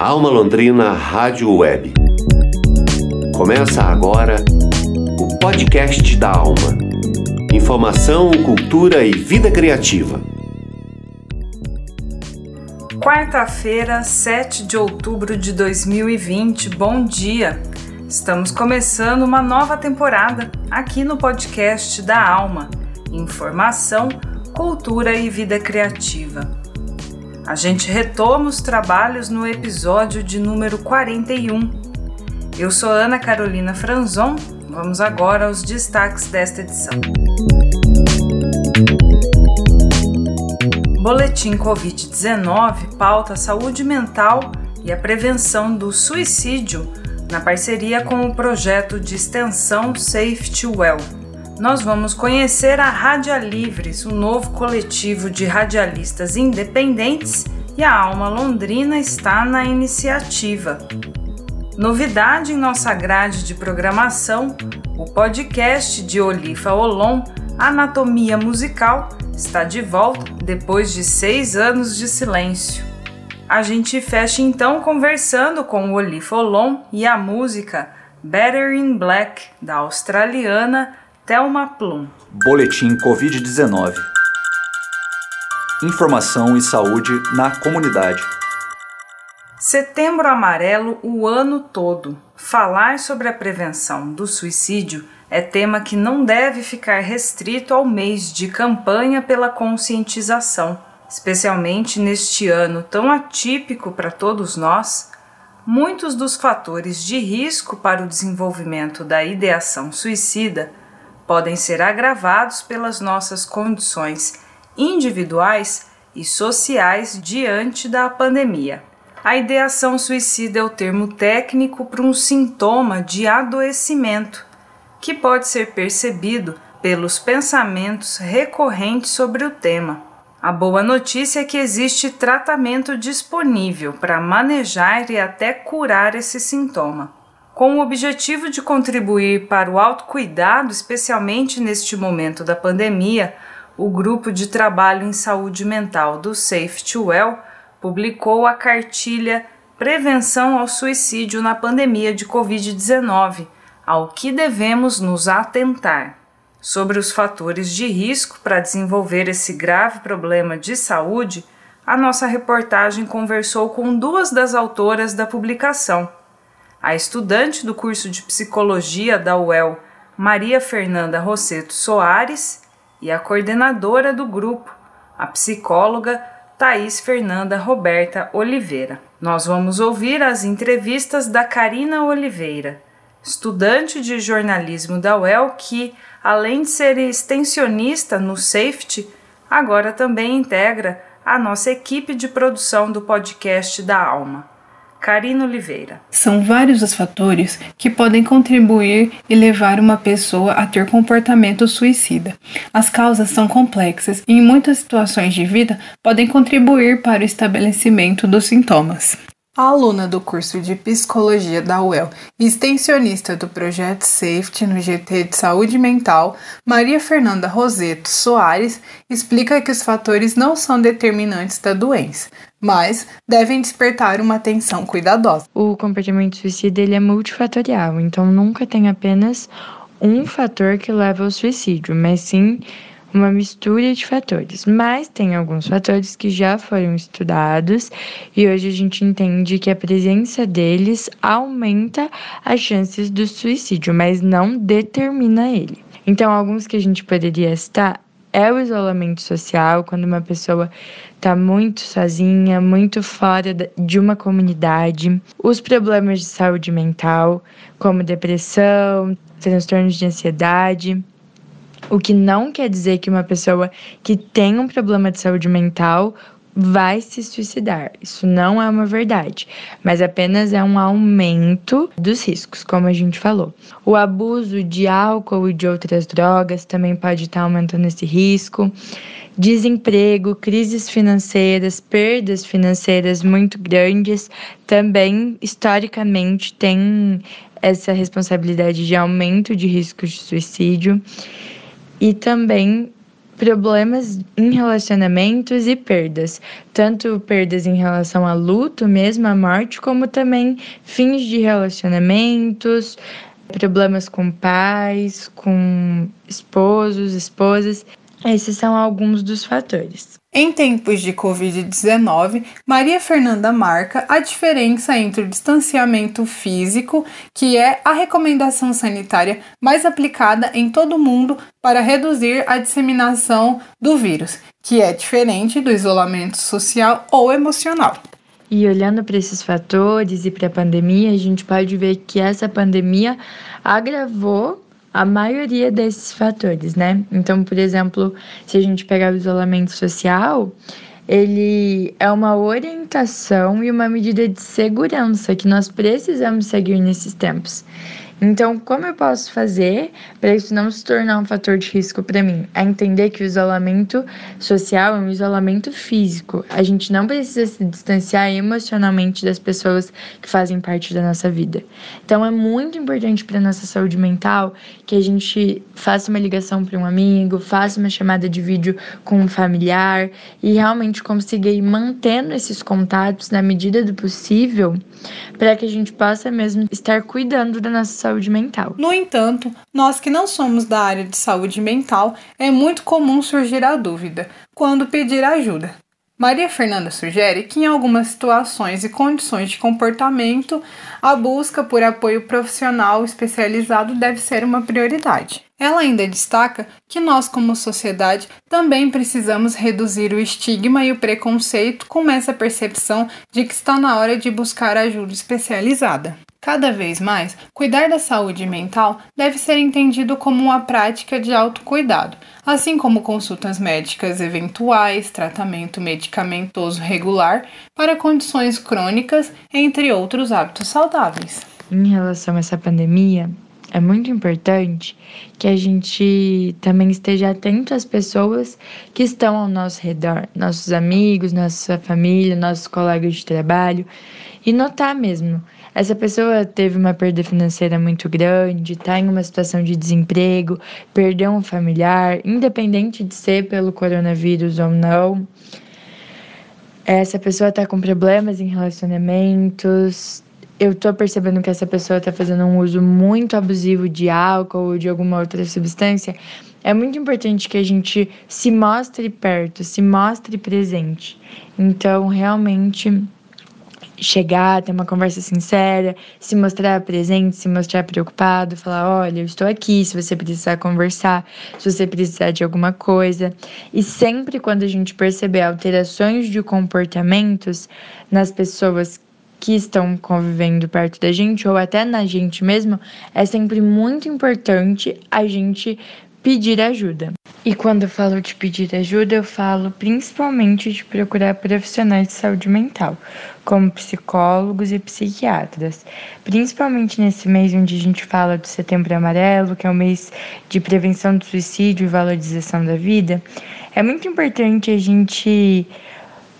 Alma Londrina Rádio Web. Começa agora o podcast da Alma. Informação, cultura e vida criativa. Quarta-feira, 7 de outubro de 2020. Bom dia! Estamos começando uma nova temporada aqui no podcast da Alma. Informação, cultura e vida criativa. A gente retoma os trabalhos no episódio de número 41. Eu sou Ana Carolina Franzon. Vamos agora aos destaques desta edição. Boletim Covid-19 pauta a saúde mental e a prevenção do suicídio na parceria com o projeto de extensão Safety Well. Nós vamos conhecer a Rádia Livres, o um novo coletivo de radialistas independentes, e a Alma Londrina está na iniciativa. Novidade em nossa grade de programação, o podcast de Olifa Olon, Anatomia Musical, está de volta depois de seis anos de silêncio. A gente fecha então conversando com o Olifa Olon e a música Better in Black, da australiana Thelma Plum. Boletim Covid-19 Informação e saúde na comunidade. Setembro Amarelo o ano todo. Falar sobre a prevenção do suicídio é tema que não deve ficar restrito ao mês de campanha pela conscientização. Especialmente neste ano tão atípico para todos nós, muitos dos fatores de risco para o desenvolvimento da ideação suicida podem ser agravados pelas nossas condições individuais e sociais diante da pandemia. A ideação suicida é o termo técnico para um sintoma de adoecimento que pode ser percebido pelos pensamentos recorrentes sobre o tema. A boa notícia é que existe tratamento disponível para manejar e até curar esse sintoma. Com o objetivo de contribuir para o autocuidado, especialmente neste momento da pandemia, o Grupo de Trabalho em Saúde Mental do Safety Well publicou a cartilha Prevenção ao Suicídio na Pandemia de Covid-19, ao que devemos nos atentar. Sobre os fatores de risco para desenvolver esse grave problema de saúde, a nossa reportagem conversou com duas das autoras da publicação a estudante do curso de psicologia da UEL, Maria Fernanda Rosseto Soares, e a coordenadora do grupo, a psicóloga Thais Fernanda Roberta Oliveira. Nós vamos ouvir as entrevistas da Karina Oliveira, estudante de jornalismo da UEL que, além de ser extensionista no Safety, agora também integra a nossa equipe de produção do podcast da Alma. Karina Oliveira. São vários os fatores que podem contribuir e levar uma pessoa a ter comportamento suicida. As causas são complexas e, em muitas situações de vida, podem contribuir para o estabelecimento dos sintomas. A aluna do curso de Psicologia da UEL e extensionista do projeto Safety no GT de Saúde Mental, Maria Fernanda Roseto Soares, explica que os fatores não são determinantes da doença, mas devem despertar uma atenção cuidadosa. O comportamento suicida ele é multifatorial, então nunca tem apenas um fator que leva ao suicídio, mas sim uma mistura de fatores. Mas tem alguns fatores que já foram estudados e hoje a gente entende que a presença deles aumenta as chances do suicídio, mas não determina ele. Então, alguns que a gente poderia citar é o isolamento social, quando uma pessoa está muito sozinha, muito fora de uma comunidade, os problemas de saúde mental, como depressão, transtornos de ansiedade. O que não quer dizer que uma pessoa que tem um problema de saúde mental vai se suicidar. Isso não é uma verdade, mas apenas é um aumento dos riscos, como a gente falou. O abuso de álcool e de outras drogas também pode estar aumentando esse risco. Desemprego, crises financeiras, perdas financeiras muito grandes também historicamente tem essa responsabilidade de aumento de riscos de suicídio e também problemas em relacionamentos e perdas, tanto perdas em relação a luto, mesmo a morte, como também fins de relacionamentos, problemas com pais, com esposos, esposas. Esses são alguns dos fatores. Em tempos de Covid-19, Maria Fernanda marca a diferença entre o distanciamento físico, que é a recomendação sanitária mais aplicada em todo o mundo para reduzir a disseminação do vírus, que é diferente do isolamento social ou emocional. E olhando para esses fatores e para a pandemia, a gente pode ver que essa pandemia agravou a maioria desses fatores, né? Então, por exemplo, se a gente pegar o isolamento social, ele é uma orientação e uma medida de segurança que nós precisamos seguir nesses tempos. Então, como eu posso fazer para isso não se tornar um fator de risco para mim? É entender que o isolamento social é um isolamento físico. A gente não precisa se distanciar emocionalmente das pessoas que fazem parte da nossa vida. Então, é muito importante para nossa saúde mental que a gente faça uma ligação para um amigo, faça uma chamada de vídeo com um familiar e realmente consiga ir mantendo esses contatos na medida do possível para que a gente possa mesmo estar cuidando da nossa saúde mental. No entanto, nós que não somos da área de saúde mental, é muito comum surgir a dúvida quando pedir ajuda. Maria Fernanda sugere que, em algumas situações e condições de comportamento, a busca por apoio profissional especializado deve ser uma prioridade. Ela ainda destaca que nós, como sociedade, também precisamos reduzir o estigma e o preconceito com essa percepção de que está na hora de buscar ajuda especializada. Cada vez mais, cuidar da saúde mental deve ser entendido como uma prática de autocuidado, assim como consultas médicas eventuais, tratamento medicamentoso regular para condições crônicas, entre outros hábitos saudáveis. Em relação a essa pandemia, é muito importante que a gente também esteja atento às pessoas que estão ao nosso redor, nossos amigos, nossa família, nossos colegas de trabalho, e notar mesmo essa pessoa teve uma perda financeira muito grande, está em uma situação de desemprego, perdeu um familiar, independente de ser pelo coronavírus ou não. Essa pessoa está com problemas em relacionamentos. Eu estou percebendo que essa pessoa está fazendo um uso muito abusivo de álcool ou de alguma outra substância. É muito importante que a gente se mostre perto, se mostre presente. Então, realmente chegar, ter uma conversa sincera, se mostrar presente, se mostrar preocupado, falar: olha, eu estou aqui se você precisar conversar, se você precisar de alguma coisa. E sempre quando a gente perceber alterações de comportamentos nas pessoas que estão convivendo perto da gente ou até na gente mesmo, é sempre muito importante a gente pedir ajuda. E quando eu falo de pedir ajuda, eu falo principalmente de procurar profissionais de saúde mental, como psicólogos e psiquiatras. Principalmente nesse mês onde a gente fala do Setembro Amarelo, que é o mês de prevenção do suicídio e valorização da vida, é muito importante a gente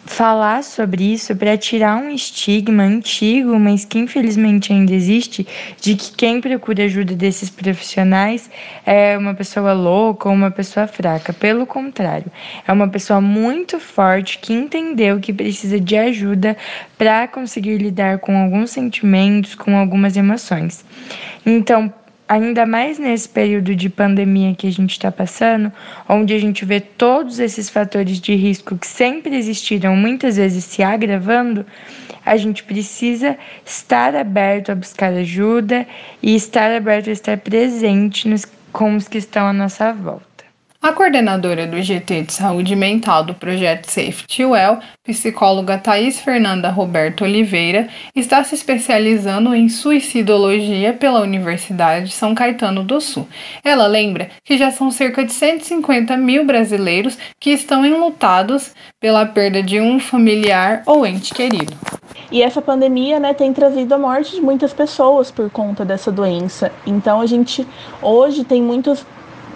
falar sobre isso para tirar um estigma antigo, mas que infelizmente ainda existe, de que quem procura ajuda desses profissionais é uma pessoa louca ou uma pessoa fraca. Pelo contrário, é uma pessoa muito forte que entendeu que precisa de ajuda para conseguir lidar com alguns sentimentos, com algumas emoções. Então, ainda mais nesse período de pandemia que a gente está passando, onde a gente vê todos esses fatores de risco que sempre existiram, muitas vezes se agravando, a gente precisa estar aberto a buscar ajuda e estar aberto a estar presente nos, com os que estão à nossa volta. A coordenadora do GT de Saúde Mental do projeto Safety Well, psicóloga Thais Fernanda Roberto Oliveira, está se especializando em suicidologia pela Universidade São Caetano do Sul. Ela lembra que já são cerca de 150 mil brasileiros que estão enlutados pela perda de um familiar ou ente querido. E essa pandemia né, tem trazido a morte de muitas pessoas por conta dessa doença. Então a gente hoje tem muitos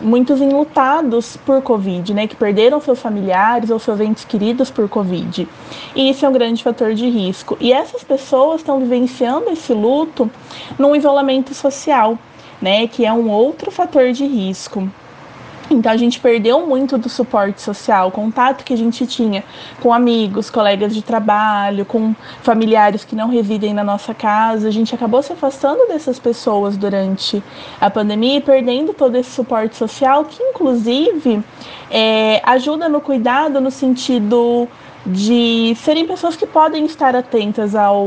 muitos enlutados por Covid, né, que perderam seus familiares ou seus entes queridos por Covid. E isso é um grande fator de risco. E essas pessoas estão vivenciando esse luto num isolamento social, né, que é um outro fator de risco. Então a gente perdeu muito do suporte social, o contato que a gente tinha com amigos, colegas de trabalho, com familiares que não residem na nossa casa. A gente acabou se afastando dessas pessoas durante a pandemia e perdendo todo esse suporte social, que inclusive é, ajuda no cuidado no sentido de serem pessoas que podem estar atentas ao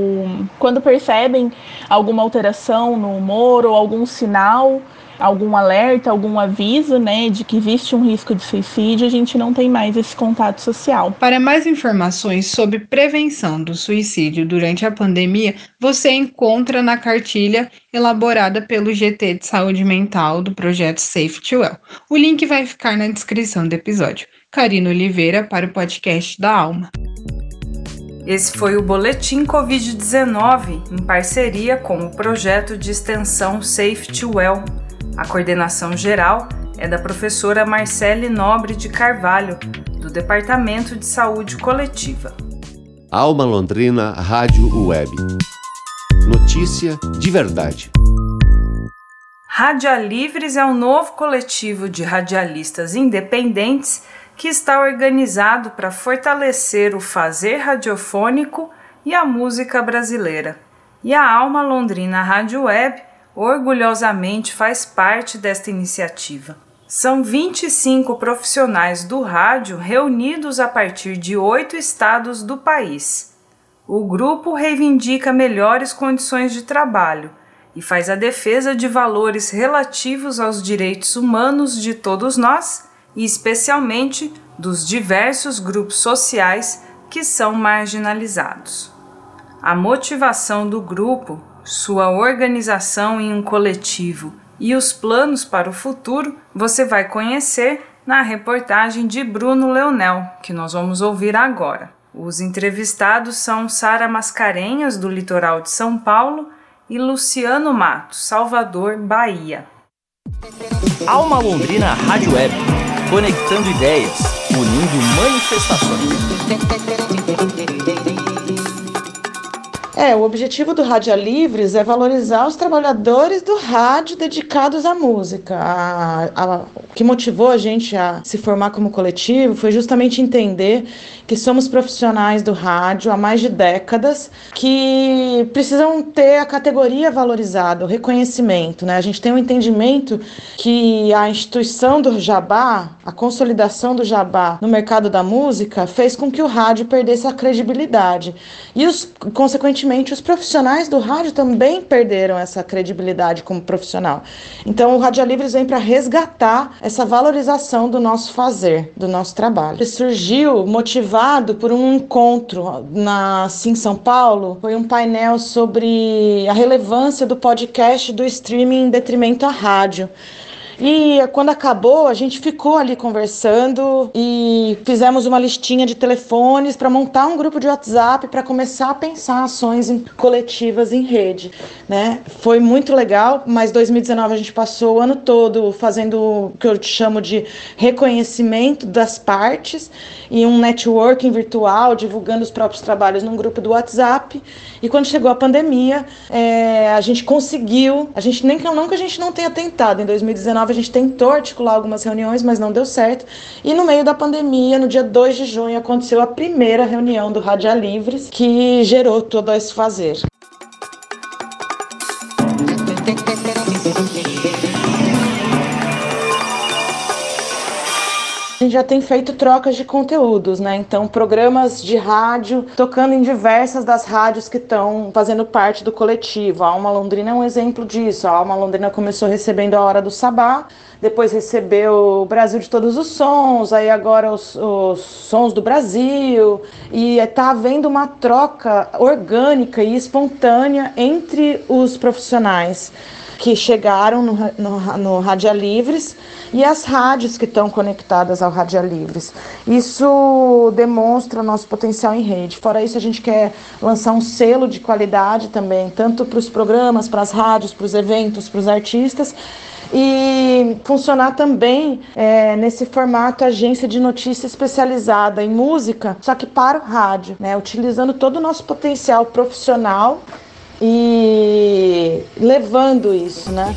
quando percebem alguma alteração no humor ou algum sinal algum alerta, algum aviso, né, de que existe um risco de suicídio, a gente não tem mais esse contato social. Para mais informações sobre prevenção do suicídio durante a pandemia, você encontra na cartilha elaborada pelo GT de Saúde Mental do projeto Safety Well. O link vai ficar na descrição do episódio. Karina Oliveira para o podcast da Alma. Esse foi o Boletim Covid-19 em parceria com o projeto de extensão Safety Well a coordenação geral é da professora Marcele Nobre de Carvalho, do Departamento de Saúde Coletiva. Alma Londrina Rádio Web. Notícia de verdade. Radialivres é um novo coletivo de radialistas independentes que está organizado para fortalecer o fazer radiofônico e a música brasileira. E a Alma Londrina Rádio Web orgulhosamente faz parte desta iniciativa. São 25 profissionais do rádio reunidos a partir de oito estados do país. O grupo reivindica melhores condições de trabalho e faz a defesa de valores relativos aos direitos humanos de todos nós e, especialmente, dos diversos grupos sociais que são marginalizados. A motivação do grupo sua organização em um coletivo e os planos para o futuro você vai conhecer na reportagem de Bruno Leonel, que nós vamos ouvir agora. Os entrevistados são Sara Mascarenhas, do litoral de São Paulo, e Luciano Matos, Salvador, Bahia. Alma Londrina Rádio Web, conectando ideias, unindo manifestações. É, o objetivo do Rádio Livres é valorizar os trabalhadores do rádio dedicados à música. A, a, o que motivou a gente a se formar como coletivo foi justamente entender que somos profissionais do rádio há mais de décadas que precisam ter a categoria valorizada, o reconhecimento. Né? A gente tem um entendimento que a instituição do Jabá, a consolidação do Jabá no mercado da música, fez com que o rádio perdesse a credibilidade. E, os, consequentemente, consequentemente, os profissionais do rádio também perderam essa credibilidade como profissional. Então, o Rádio Livres vem para resgatar essa valorização do nosso fazer, do nosso trabalho. Ele surgiu motivado por um encontro na em São Paulo, foi um painel sobre a relevância do podcast do streaming em detrimento à rádio. E quando acabou, a gente ficou ali conversando e fizemos uma listinha de telefones para montar um grupo de WhatsApp para começar a pensar ações em, coletivas em rede, né? Foi muito legal, mas 2019 a gente passou o ano todo fazendo o que eu chamo de reconhecimento das partes e um networking virtual, divulgando os próprios trabalhos num grupo do WhatsApp. E quando chegou a pandemia, é, a gente conseguiu, a gente nem não que a gente não tenha tentado, em 2019 a gente tentou articular algumas reuniões, mas não deu certo. E no meio da pandemia, no dia 2 de junho, aconteceu a primeira reunião do Rádio Livres, que gerou todo esse fazer. Gente já tem feito trocas de conteúdos, né? Então, programas de rádio tocando em diversas das rádios que estão fazendo parte do coletivo. A Alma Londrina é um exemplo disso. A Alma Londrina começou recebendo a Hora do Sabá, depois recebeu o Brasil de Todos os Sons, aí agora os, os Sons do Brasil, e está havendo uma troca orgânica e espontânea entre os profissionais que chegaram no, no, no Rádio Livres e as rádios que estão conectadas ao Rádio Livres. Isso demonstra o nosso potencial em rede. Fora isso, a gente quer lançar um selo de qualidade também, tanto para os programas, para as rádios, para os eventos, para os artistas e funcionar também é, nesse formato agência de notícia especializada em música, só que para o rádio, né, utilizando todo o nosso potencial profissional e levando isso, né?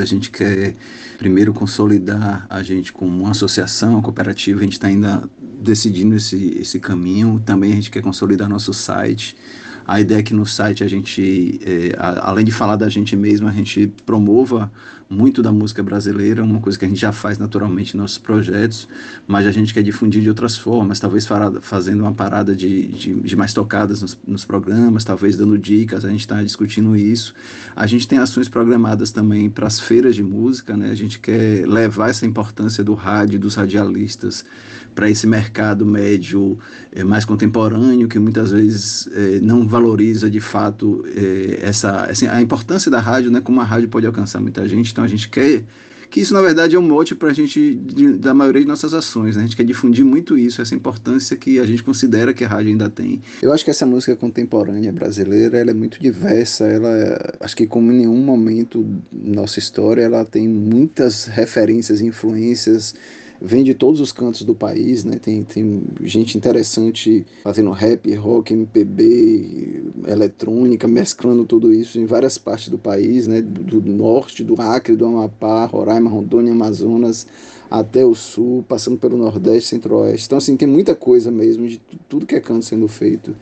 A gente quer primeiro consolidar a gente como uma associação, uma cooperativa, a gente está ainda decidindo esse, esse caminho. Também a gente quer consolidar nosso site, a ideia é que no site a gente, é, a, além de falar da gente mesmo, a gente promova muito da música brasileira, uma coisa que a gente já faz naturalmente em nossos projetos, mas a gente quer difundir de outras formas, talvez fazendo uma parada de, de, de mais tocadas nos, nos, programas, talvez dando dicas, a gente está discutindo isso. A gente tem ações programadas também para as feiras de música, né? a gente quer levar essa importância do rádio, dos radialistas, para esse mercado médio é, mais contemporâneo, que muitas vezes é, não valoriza de fato é, essa, assim, a importância da rádio, né, como a rádio pode alcançar muita gente. Então a gente quer que isso na verdade é um mote para a gente de, da maioria de nossas ações. Né? A gente quer difundir muito isso, essa importância que a gente considera que a rádio ainda tem. Eu acho que essa música contemporânea brasileira ela é muito diversa. Ela acho que como em nenhum momento nossa história ela tem muitas referências, influências vem de todos os cantos do país, né? Tem, tem gente interessante fazendo rap, rock, MPB, eletrônica, mesclando tudo isso em várias partes do país, né? Do, do norte, do Acre, do Amapá, Roraima, Rondônia, Amazonas, até o sul, passando pelo Nordeste, Centro-Oeste. Então, assim, tem muita coisa mesmo de tudo que é canto sendo feito.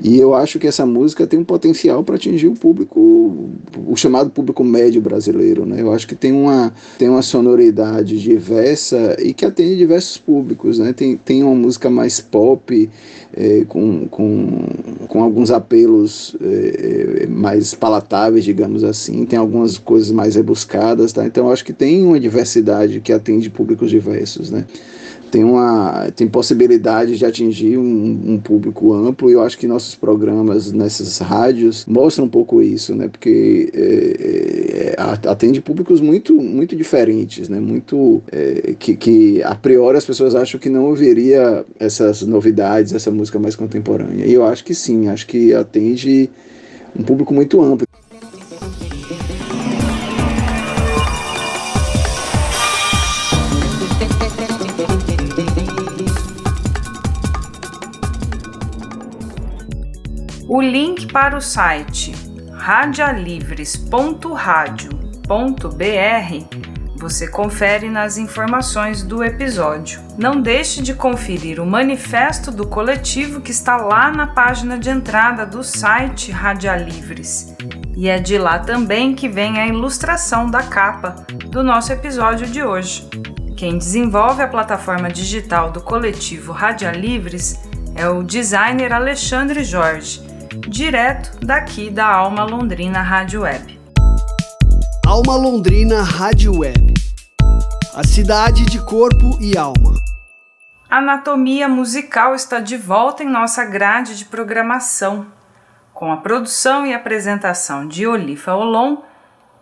E eu acho que essa música tem um potencial para atingir o público, o chamado público médio brasileiro. Né? Eu acho que tem uma, tem uma sonoridade diversa e que atende diversos públicos. Né? Tem, tem uma música mais pop, é, com, com, com alguns apelos é, mais palatáveis, digamos assim. Tem algumas coisas mais rebuscadas. Tá? Então eu acho que tem uma diversidade que atende públicos diversos. Né? Tem, uma, tem possibilidade de atingir um, um, público amplo e eu acho que nossos programas nessas rádios mostram um pouco isso, né? Porque é, é, atende públicos muito, muito diferentes, né? Muito é, que, que a priori as pessoas acham que não ouviria essas novidades, essa música mais contemporânea. E eu acho que sim, acho que atende um público muito amplo. O link para o site radialivres.radio.br você confere nas informações do episódio. Não deixe de conferir o manifesto do coletivo que está lá na página de entrada do site Radialivres. E é de lá também que vem a ilustração da capa do nosso episódio de hoje. Quem desenvolve a plataforma digital do coletivo Radialivres é o designer Alexandre Jorge direto daqui da Alma Londrina Rádio Web. Alma Londrina Rádio Web. A cidade de corpo e alma. Anatomia musical está de volta em nossa grade de programação, com a produção e apresentação de Olifa Olon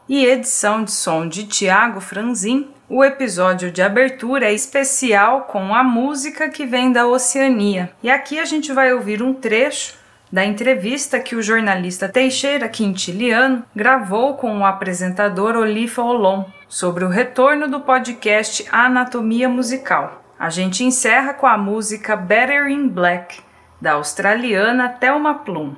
e edição de som de Tiago Franzin. O episódio de abertura é especial com a música que vem da Oceania. E aqui a gente vai ouvir um trecho da entrevista que o jornalista Teixeira Quintiliano gravou com o apresentador Olifa Olon sobre o retorno do podcast Anatomia Musical. A gente encerra com a música Better in Black, da australiana Thelma Plum.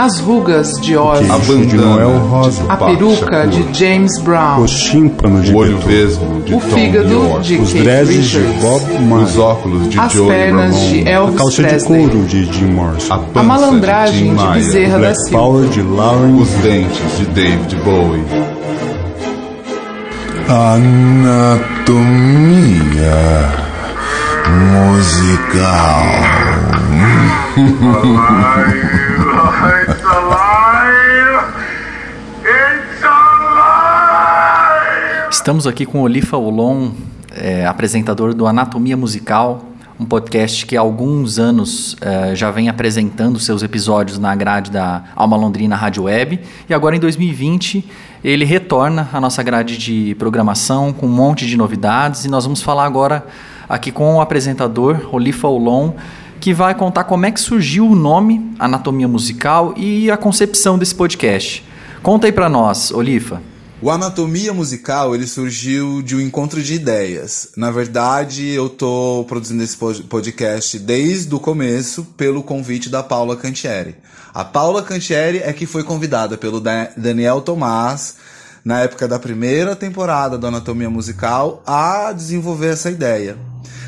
As rugas de Ozzy, a bandana. de Noel Rosa, a peruca de James Brown, os tímpanos de o olho vesgo de o Tom fígado de os dreads de Bob Marley, os óculos de as Joey pernas de Elvis a calça Presley, de couro de Jim Morrison, a, a malandragem de, de Bezerra da Silva, Power de Lauren, os dentes de David Bowie. Anatomia musical. It's alive! It's alive! Estamos aqui com Olifa Olon, é, apresentador do Anatomia Musical, um podcast que há alguns anos é, já vem apresentando seus episódios na grade da Alma Londrina Rádio Web. E agora em 2020 ele retorna à nossa grade de programação com um monte de novidades e nós vamos falar agora aqui com o apresentador Olifa Olon que vai contar como é que surgiu o nome Anatomia Musical e a concepção desse podcast. Conta aí para nós, Olifa. O Anatomia Musical ele surgiu de um encontro de ideias. Na verdade, eu tô produzindo esse podcast desde o começo pelo convite da Paula Cantieri. A Paula Cantieri é que foi convidada pelo Daniel Tomás na época da primeira temporada do Anatomia Musical a desenvolver essa ideia.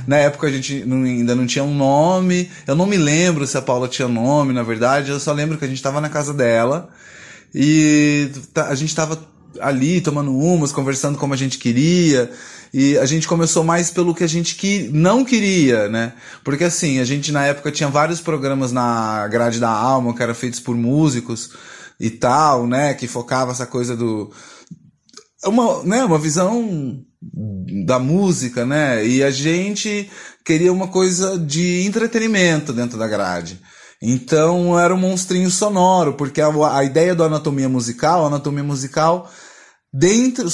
Na época a gente não, ainda não tinha um nome, eu não me lembro se a Paula tinha nome, na verdade, eu só lembro que a gente estava na casa dela e a gente estava ali tomando umas, conversando como a gente queria. E a gente começou mais pelo que a gente que não queria, né? Porque assim, a gente na época tinha vários programas na grade da alma que eram feitos por músicos e tal, né? Que focava essa coisa do. Uma, né, uma visão da música, né? E a gente queria uma coisa de entretenimento dentro da grade. Então era um monstrinho sonoro, porque a, a ideia do anatomia musical, anatomia musical, dentro,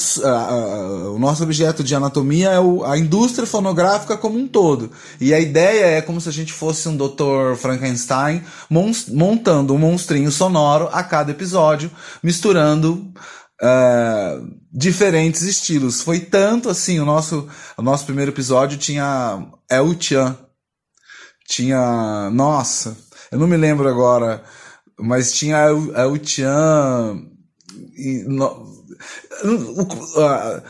o nosso objeto de anatomia é o, a indústria fonográfica como um todo. E a ideia é como se a gente fosse um Dr. Frankenstein montando um monstrinho sonoro a cada episódio, misturando Uh, diferentes estilos. Foi tanto assim, o nosso, o nosso primeiro episódio tinha El Chan. Tinha. Nossa, eu não me lembro agora, mas tinha El Chan. E, no, uh,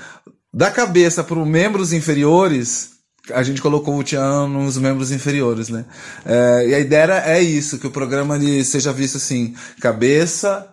da cabeça para os membros inferiores, a gente colocou o Chan nos membros inferiores, né? É, e a ideia é isso, que o programa ele seja visto assim, cabeça,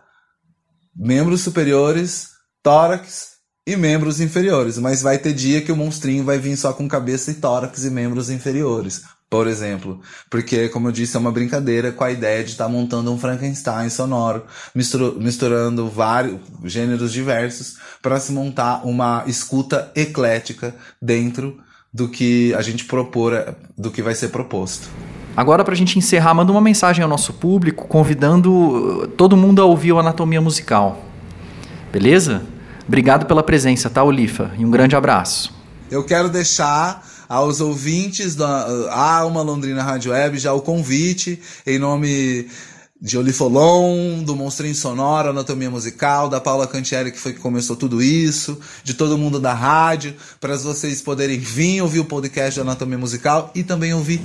membros superiores, tórax e membros inferiores. Mas vai ter dia que o monstrinho vai vir só com cabeça e tórax e membros inferiores, por exemplo. Porque, como eu disse, é uma brincadeira com a ideia de estar tá montando um Frankenstein sonoro, misturando, vários gêneros diversos para se montar uma escuta eclética dentro do que a gente propor, do que vai ser proposto. Agora, para a gente encerrar, manda uma mensagem ao nosso público, convidando todo mundo a ouvir o Anatomia Musical. Beleza? Obrigado pela presença, tá, Olifa? E um grande abraço. Eu quero deixar aos ouvintes da Alma Londrina Rádio Web já o convite em nome de Olifolon, do Monstrinho Sonoro, Anatomia Musical, da Paula Cantieri, que foi que começou tudo isso, de todo mundo da rádio, para vocês poderem vir ouvir o podcast de Anatomia Musical e também ouvir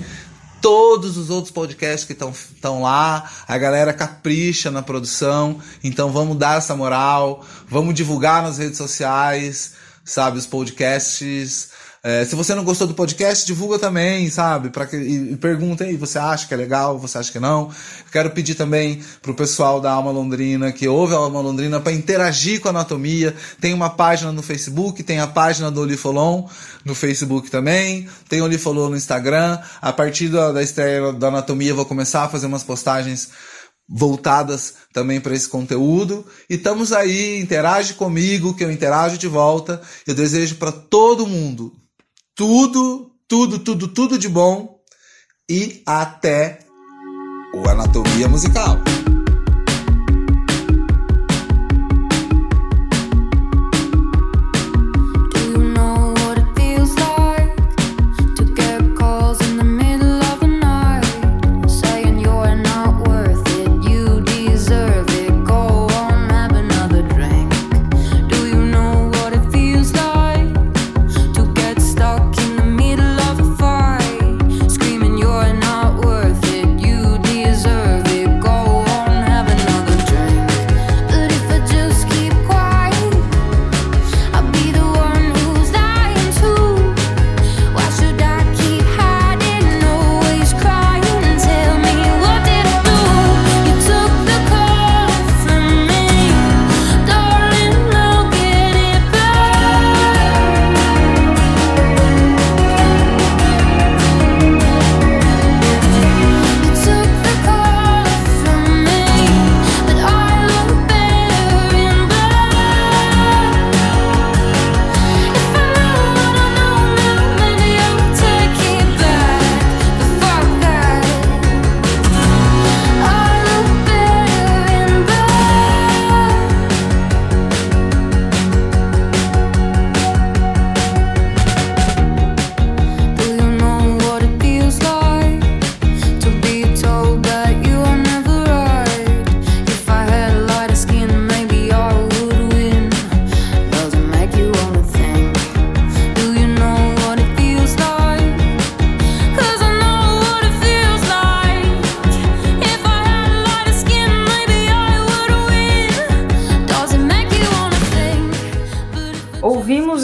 todos os outros podcasts que estão lá. A galera capricha na produção. Então vamos dar essa moral, vamos divulgar nas redes sociais, sabe, os podcasts. É, se você não gostou do podcast, divulga também, sabe? Pra que, e, e pergunta aí, você acha que é legal, você acha que não? quero pedir também pro pessoal da Alma Londrina, que ouve a Alma Londrina, para interagir com a anatomia. Tem uma página no Facebook, tem a página do Olifolon no Facebook também, tem o Olifolon no Instagram. A partir da, da estreia da anatomia, vou começar a fazer umas postagens voltadas também para esse conteúdo. E estamos aí, interage comigo, que eu interajo de volta. Eu desejo para todo mundo tudo, tudo, tudo, tudo de bom e até o Anatomia Musical.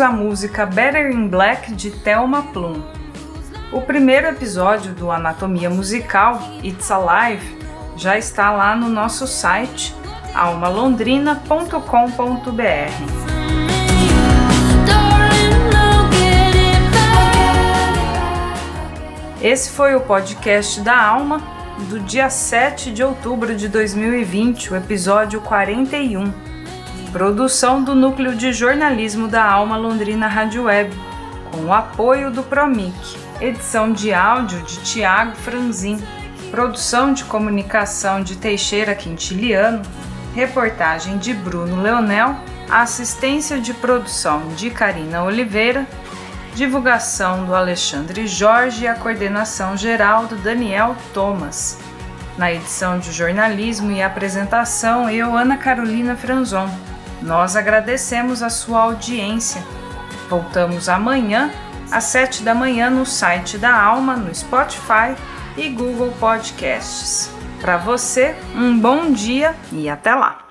A música Better in Black de Thelma Plum. O primeiro episódio do Anatomia Musical, It's Alive, já está lá no nosso site almalondrina.com.br. Esse foi o podcast da Alma do dia 7 de outubro de 2020, o episódio 41. Produção do Núcleo de Jornalismo da Alma Londrina Rádio Web, com o apoio do Promic. Edição de áudio de Tiago Franzin. Produção de comunicação de Teixeira Quintiliano. Reportagem de Bruno Leonel. Assistência de produção de Karina Oliveira divulgação do Alexandre Jorge e a coordenação geral do Daniel Thomas. Na edição de jornalismo e apresentação, eu, Ana Carolina Franzon. Nós agradecemos a sua audiência. Voltamos amanhã, às sete da manhã, no site da Alma, no Spotify e Google Podcasts. Para você, um bom dia e até lá!